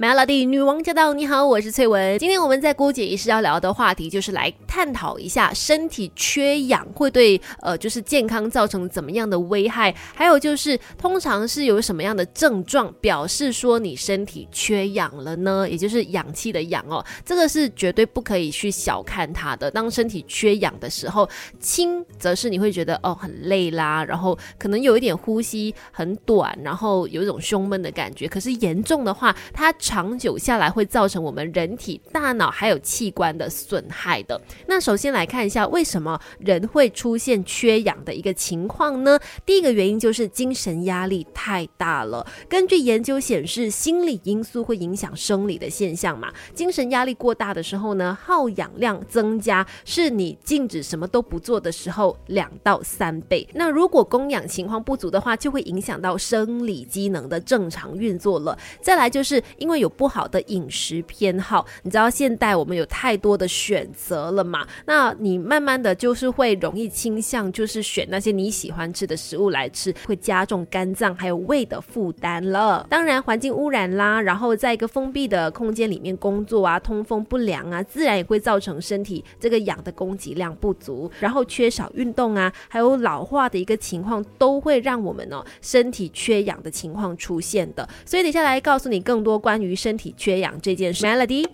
Melody 女王驾到！你好，我是翠文。今天我们在姑姐仪式要聊的话题，就是来探讨一下身体缺氧会对呃，就是健康造成怎么样的危害，还有就是通常是有什么样的症状表示说你身体缺氧了呢？也就是氧气的氧哦，这个是绝对不可以去小看它的。当身体缺氧的时候，轻则是你会觉得哦很累啦，然后可能有一点呼吸很短，然后有一种胸闷的感觉。可是严重的话，它长久下来会造成我们人体、大脑还有器官的损害的。那首先来看一下，为什么人会出现缺氧的一个情况呢？第一个原因就是精神压力太大了。根据研究显示，心理因素会影响生理的现象嘛。精神压力过大的时候呢，耗氧量增加，是你静止什么都不做的时候两到三倍。那如果供氧情况不足的话，就会影响到生理机能的正常运作了。再来就是因为有不好的饮食偏好，你知道现代我们有太多的选择了嘛？那你慢慢的就是会容易倾向就是选那些你喜欢吃的食物来吃，会加重肝脏还有胃的负担了。当然环境污染啦，然后在一个封闭的空间里面工作啊，通风不良啊，自然也会造成身体这个氧的供给量不足，然后缺少运动啊，还有老化的一个情况，都会让我们哦身体缺氧的情况出现的。所以等下来告诉你更多关于身体缺氧这件事。Melody，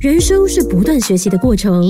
人生是不断学习的过程，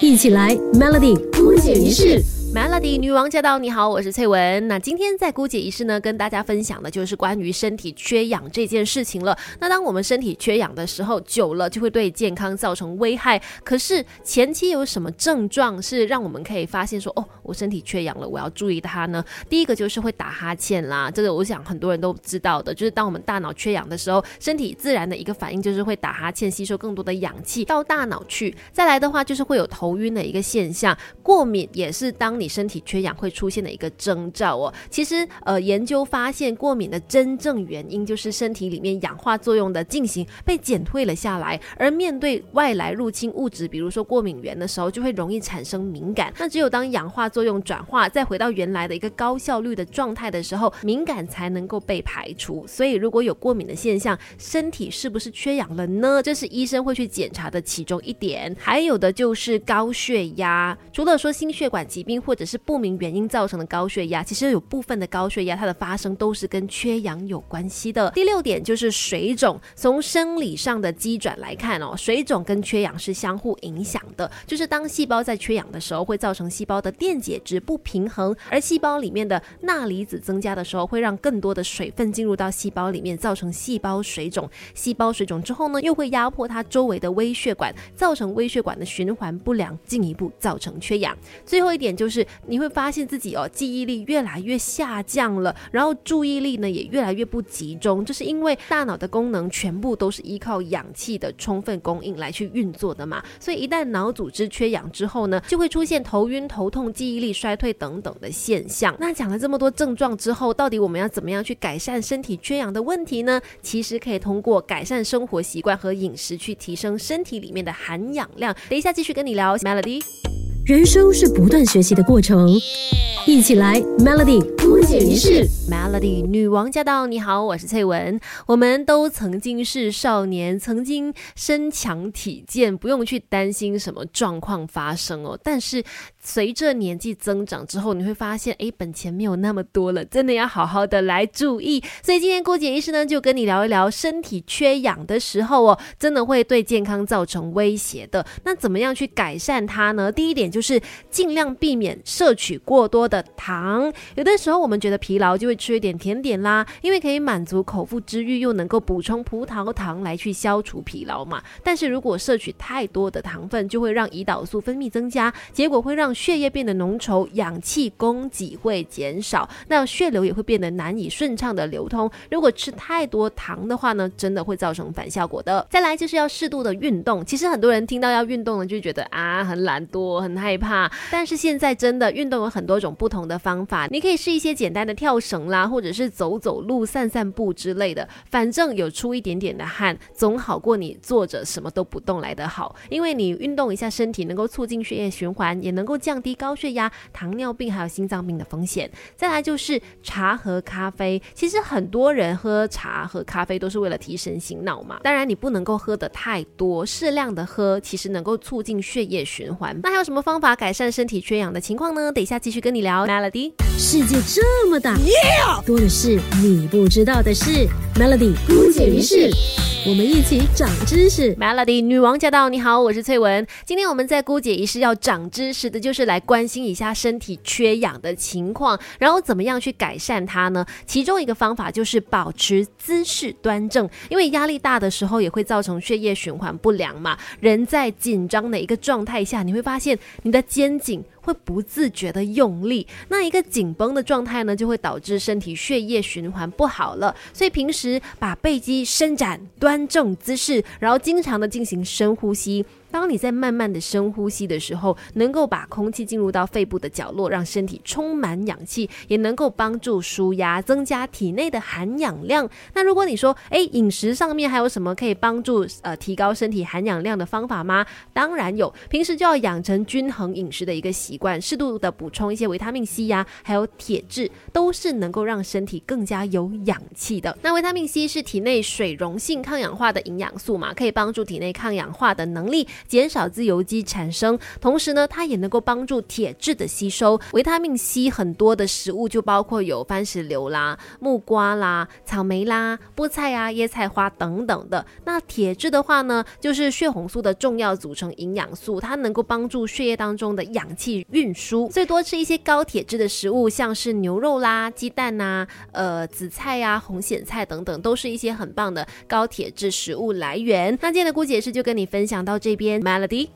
一起来 Melody 不解一式。Melody 女王驾到！你好，我是翠文。那今天在姑姐仪式呢，跟大家分享的就是关于身体缺氧这件事情了。那当我们身体缺氧的时候，久了就会对健康造成危害。可是前期有什么症状是让我们可以发现说，哦，我身体缺氧了，我要注意它呢？第一个就是会打哈欠啦，这个我想很多人都知道的，就是当我们大脑缺氧的时候，身体自然的一个反应就是会打哈欠，吸收更多的氧气到大脑去。再来的话就是会有头晕的一个现象，过敏也是当你。你身体缺氧会出现的一个征兆哦，其实呃，研究发现过敏的真正原因就是身体里面氧化作用的进行被减退了下来，而面对外来入侵物质，比如说过敏源的时候，就会容易产生敏感。那只有当氧化作用转化，再回到原来的一个高效率的状态的时候，敏感才能够被排除。所以如果有过敏的现象，身体是不是缺氧了呢？这是医生会去检查的其中一点。还有的就是高血压，除了说心血管疾病或或者是不明原因造成的高血压，其实有部分的高血压它的发生都是跟缺氧有关系的。第六点就是水肿，从生理上的机转来看哦，水肿跟缺氧是相互影响的。就是当细胞在缺氧的时候，会造成细胞的电解质不平衡，而细胞里面的钠离子增加的时候，会让更多的水分进入到细胞里面，造成细胞水肿。细胞水肿之后呢，又会压迫它周围的微血管，造成微血管的循环不良，进一步造成缺氧。最后一点就是。你会发现自己哦，记忆力越来越下降了，然后注意力呢也越来越不集中，这是因为大脑的功能全部都是依靠氧气的充分供应来去运作的嘛。所以一旦脑组织缺氧之后呢，就会出现头晕、头痛、记忆力衰退等等的现象。那讲了这么多症状之后，到底我们要怎么样去改善身体缺氧的问题呢？其实可以通过改善生活习惯和饮食去提升身体里面的含氧量。等一下继续跟你聊，Melody。人生是不断学习的过程，一起来 Melody 不解一式。Melody 女王驾到！你好，我是翠文。我们都曾经是少年，曾经身强体健，不用去担心什么状况发生哦。但是随着年纪增长之后，你会发现，哎，本钱没有那么多了，真的要好好的来注意。所以今天郭姐医师呢，就跟你聊一聊身体缺氧的时候哦，真的会对健康造成威胁的。那怎么样去改善它呢？第一点。就是尽量避免摄取过多的糖。有的时候我们觉得疲劳，就会吃一点甜点啦，因为可以满足口腹之欲，又能够补充葡萄糖来去消除疲劳嘛。但是如果摄取太多的糖分，就会让胰岛素分泌增加，结果会让血液变得浓稠，氧气供给会减少，那血流也会变得难以顺畅的流通。如果吃太多糖的话呢，真的会造成反效果的。再来就是要适度的运动。其实很多人听到要运动呢，就觉得啊很懒惰，很。害怕。但是现在真的运动有很多种不同的方法，你可以试一些简单的跳绳啦，或者是走走路、散散步之类的。反正有出一点点的汗，总好过你坐着什么都不动来得好。因为你运动一下身体，能够促进血液循环，也能够降低高血压、糖尿病还有心脏病的风险。再来就是茶和咖啡，其实很多人喝茶和咖啡都是为了提神醒脑嘛。当然你不能够喝的太多，适量的喝，其实能够促进血液循环。那还有什么方法改善身体缺氧的情况呢？等一下继续跟你聊。Melody，世界这么大，多的是你不知道的事。Melody 姑姐一事。我们一起长知识，Melody 女王驾到！你好，我是翠文。今天我们在姑姐仪式要长知识的，就是来关心一下身体缺氧的情况，然后怎么样去改善它呢？其中一个方法就是保持姿势端正，因为压力大的时候也会造成血液循环不良嘛。人在紧张的一个状态下，你会发现你的肩颈。会不自觉的用力，那一个紧绷的状态呢，就会导致身体血液循环不好了。所以平时把背肌伸展，端正姿势，然后经常的进行深呼吸。当你在慢慢的深呼吸的时候，能够把空气进入到肺部的角落，让身体充满氧气，也能够帮助舒压，增加体内的含氧量。那如果你说，哎，饮食上面还有什么可以帮助呃提高身体含氧量的方法吗？当然有，平时就要养成均衡饮食的一个习惯，适度的补充一些维他命 C 呀，还有铁质，都是能够让身体更加有氧气的。那维他命 C 是体内水溶性抗氧化的营养素嘛，可以帮助体内抗氧化的能力。减少自由基产生，同时呢，它也能够帮助铁质的吸收。维他命 C 很多的食物就包括有番石榴啦、木瓜啦、草莓啦、菠菜啊、椰菜花等等的。那铁质的话呢，就是血红素的重要组成营养素，它能够帮助血液当中的氧气运输。所以多吃一些高铁质的食物，像是牛肉啦、鸡蛋呐、呃紫菜呀、红苋菜等等，都是一些很棒的高铁质食物来源。那今天的姑姐是就跟你分享到这边。编 Melody。